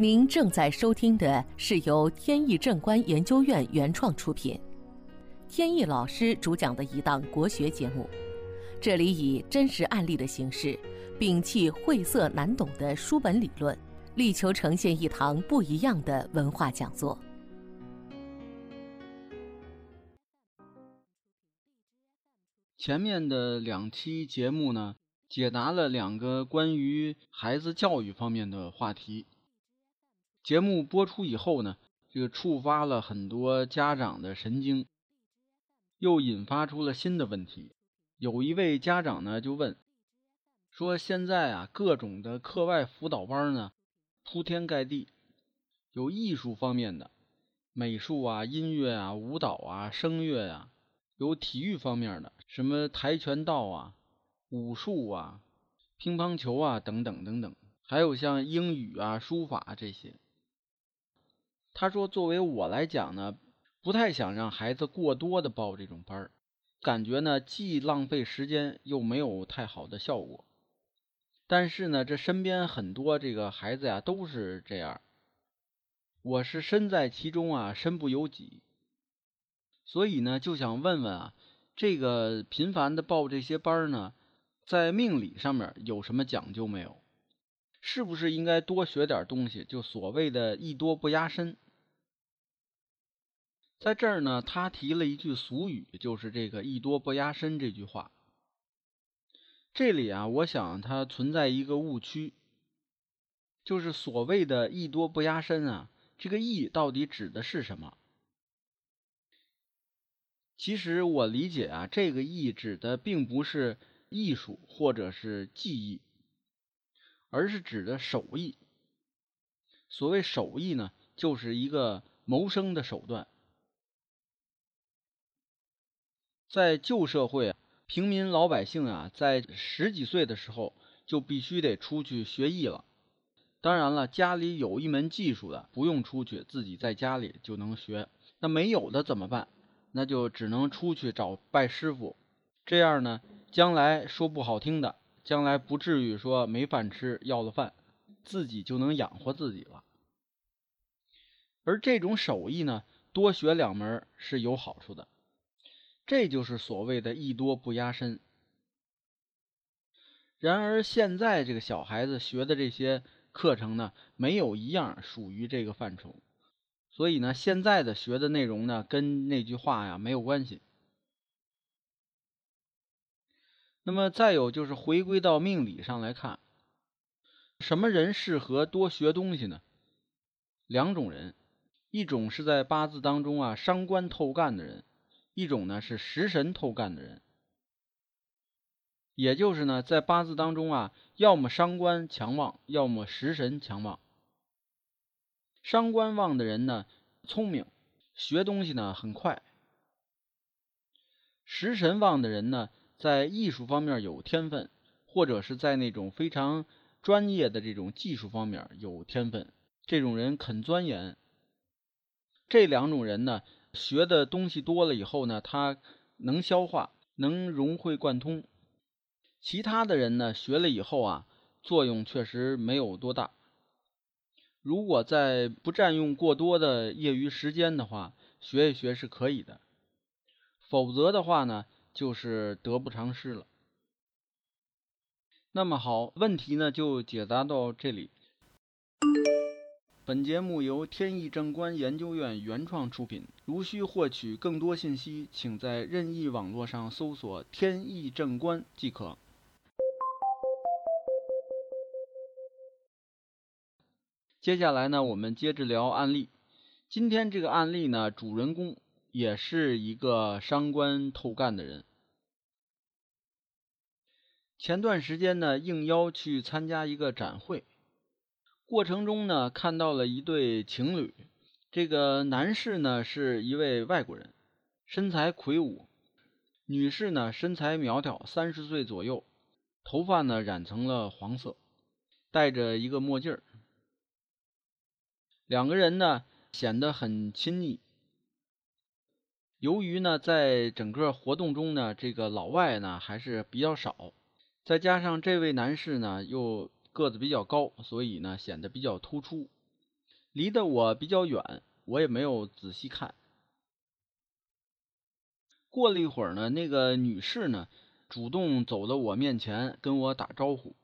您正在收听的是由天意正观研究院原创出品，天意老师主讲的一档国学节目。这里以真实案例的形式，摒弃晦涩难懂的书本理论，力求呈现一堂不一样的文化讲座。前面的两期节目呢，解答了两个关于孩子教育方面的话题。节目播出以后呢，这个触发了很多家长的神经，又引发出了新的问题。有一位家长呢就问说：“现在啊，各种的课外辅导班呢铺天盖地，有艺术方面的，美术啊、音乐啊、舞蹈啊、声乐啊。”有体育方面的，什么跆拳道啊、武术啊、乒乓球啊等等等等，还有像英语啊、书法这些。他说：“作为我来讲呢，不太想让孩子过多的报这种班儿，感觉呢既浪费时间，又没有太好的效果。但是呢，这身边很多这个孩子呀都是这样，我是身在其中啊，身不由己。”所以呢，就想问问啊，这个频繁的报这些班呢，在命理上面有什么讲究没有？是不是应该多学点东西？就所谓的艺多不压身。在这儿呢，他提了一句俗语，就是这个“艺多不压身”这句话。这里啊，我想它存在一个误区，就是所谓的“艺多不压身”啊，这个“艺”到底指的是什么？其实我理解啊，这个艺指的并不是艺术或者是技艺，而是指的手艺。所谓手艺呢，就是一个谋生的手段。在旧社会啊，平民老百姓啊，在十几岁的时候就必须得出去学艺了。当然了，家里有一门技术的，不用出去，自己在家里就能学。那没有的怎么办？那就只能出去找拜师傅，这样呢，将来说不好听的，将来不至于说没饭吃，要了饭，自己就能养活自己了。而这种手艺呢，多学两门是有好处的，这就是所谓的“艺多不压身”。然而现在这个小孩子学的这些课程呢，没有一样属于这个范畴。所以呢，现在的学的内容呢，跟那句话呀没有关系。那么再有就是回归到命理上来看，什么人适合多学东西呢？两种人，一种是在八字当中啊伤官透干的人，一种呢是食神透干的人。也就是呢，在八字当中啊，要么伤官强旺，要么食神强旺。伤官旺的人呢，聪明，学东西呢很快；食神旺的人呢，在艺术方面有天分，或者是在那种非常专业的这种技术方面有天分。这种人肯钻研。这两种人呢，学的东西多了以后呢，他能消化，能融会贯通。其他的人呢，学了以后啊，作用确实没有多大。如果在不占用过多的业余时间的话，学一学是可以的；否则的话呢，就是得不偿失了。那么好，问题呢就解答到这里。本节目由天意正观研究院原创出品。如需获取更多信息，请在任意网络上搜索“天意正观”即可。接下来呢，我们接着聊案例。今天这个案例呢，主人公也是一个伤官透干的人。前段时间呢，应邀去参加一个展会，过程中呢，看到了一对情侣。这个男士呢是一位外国人，身材魁梧；女士呢身材苗条，三十岁左右，头发呢染成了黄色，戴着一个墨镜儿。两个人呢显得很亲昵。由于呢在整个活动中呢，这个老外呢还是比较少，再加上这位男士呢又个子比较高，所以呢显得比较突出。离得我比较远，我也没有仔细看。过了一会儿呢，那个女士呢，主动走到我面前跟我打招呼。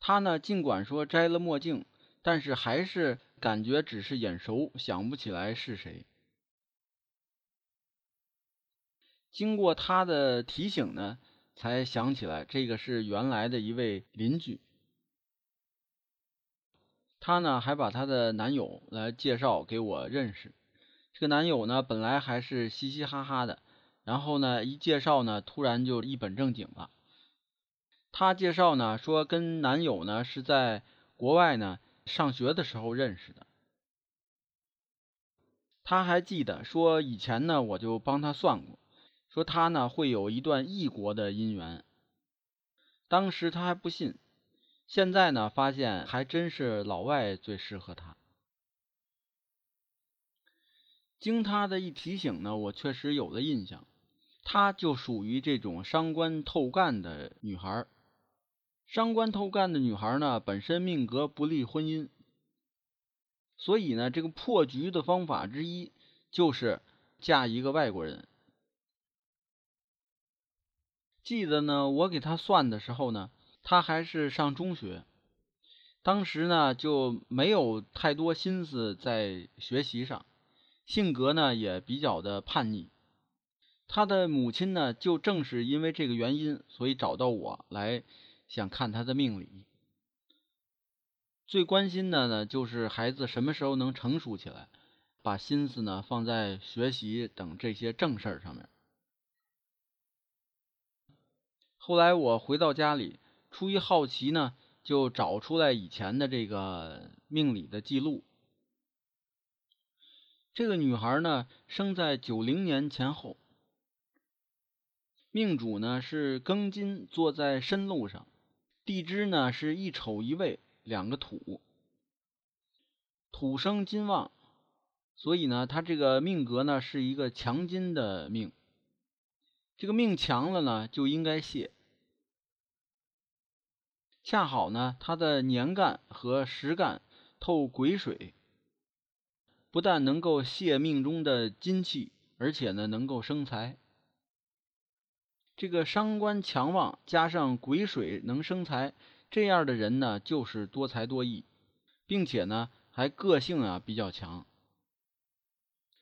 她呢，尽管说摘了墨镜，但是还是感觉只是眼熟，想不起来是谁。经过她的提醒呢，才想起来这个是原来的一位邻居。她呢，还把她的男友来介绍给我认识。这个男友呢，本来还是嘻嘻哈哈的，然后呢，一介绍呢，突然就一本正经了。他介绍呢，说跟男友呢是在国外呢上学的时候认识的。他还记得说，以前呢我就帮他算过，说他呢会有一段异国的姻缘。当时他还不信，现在呢发现还真是老外最适合他。经他的一提醒呢，我确实有了印象，她就属于这种伤官透干的女孩。伤官透干的女孩呢，本身命格不利婚姻，所以呢，这个破局的方法之一就是嫁一个外国人。记得呢，我给他算的时候呢，他还是上中学，当时呢就没有太多心思在学习上。性格呢也比较的叛逆，他的母亲呢就正是因为这个原因，所以找到我来想看他的命理。最关心的呢就是孩子什么时候能成熟起来，把心思呢放在学习等这些正事儿上面。后来我回到家里，出于好奇呢，就找出来以前的这个命理的记录。这个女孩呢，生在九零年前后，命主呢是庚金坐在申路上，地支呢是一丑一未两个土，土生金旺，所以呢，她这个命格呢是一个强金的命，这个命强了呢就应该泄，恰好呢他的年干和时干透癸水。不但能够泄命中的金气，而且呢能够生财。这个伤官强旺，加上癸水能生财，这样的人呢就是多才多艺，并且呢还个性啊比较强。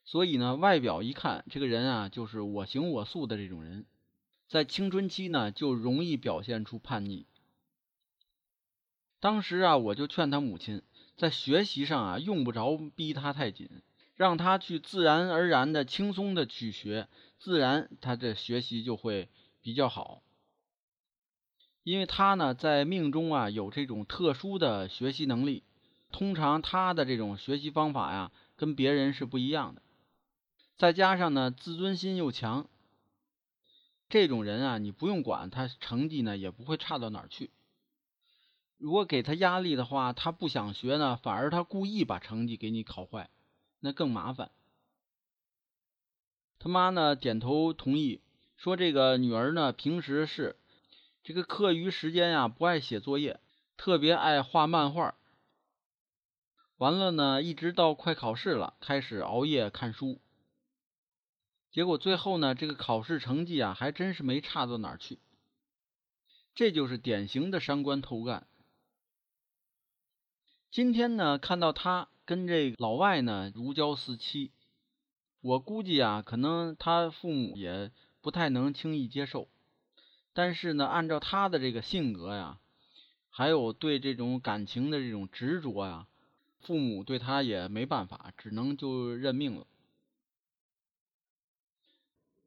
所以呢外表一看，这个人啊就是我行我素的这种人，在青春期呢就容易表现出叛逆。当时啊我就劝他母亲。在学习上啊，用不着逼他太紧，让他去自然而然的、轻松的去学，自然他的学习就会比较好。因为他呢，在命中啊有这种特殊的学习能力，通常他的这种学习方法呀，跟别人是不一样的。再加上呢，自尊心又强，这种人啊，你不用管他成绩呢，也不会差到哪儿去。如果给他压力的话，他不想学呢，反而他故意把成绩给你考坏，那更麻烦。他妈呢点头同意，说这个女儿呢平时是这个课余时间呀不爱写作业，特别爱画漫画。完了呢，一直到快考试了，开始熬夜看书。结果最后呢，这个考试成绩啊还真是没差到哪儿去。这就是典型的伤官透干。今天呢，看到他跟这老外呢如胶似漆，我估计啊，可能他父母也不太能轻易接受。但是呢，按照他的这个性格呀，还有对这种感情的这种执着呀，父母对他也没办法，只能就认命了。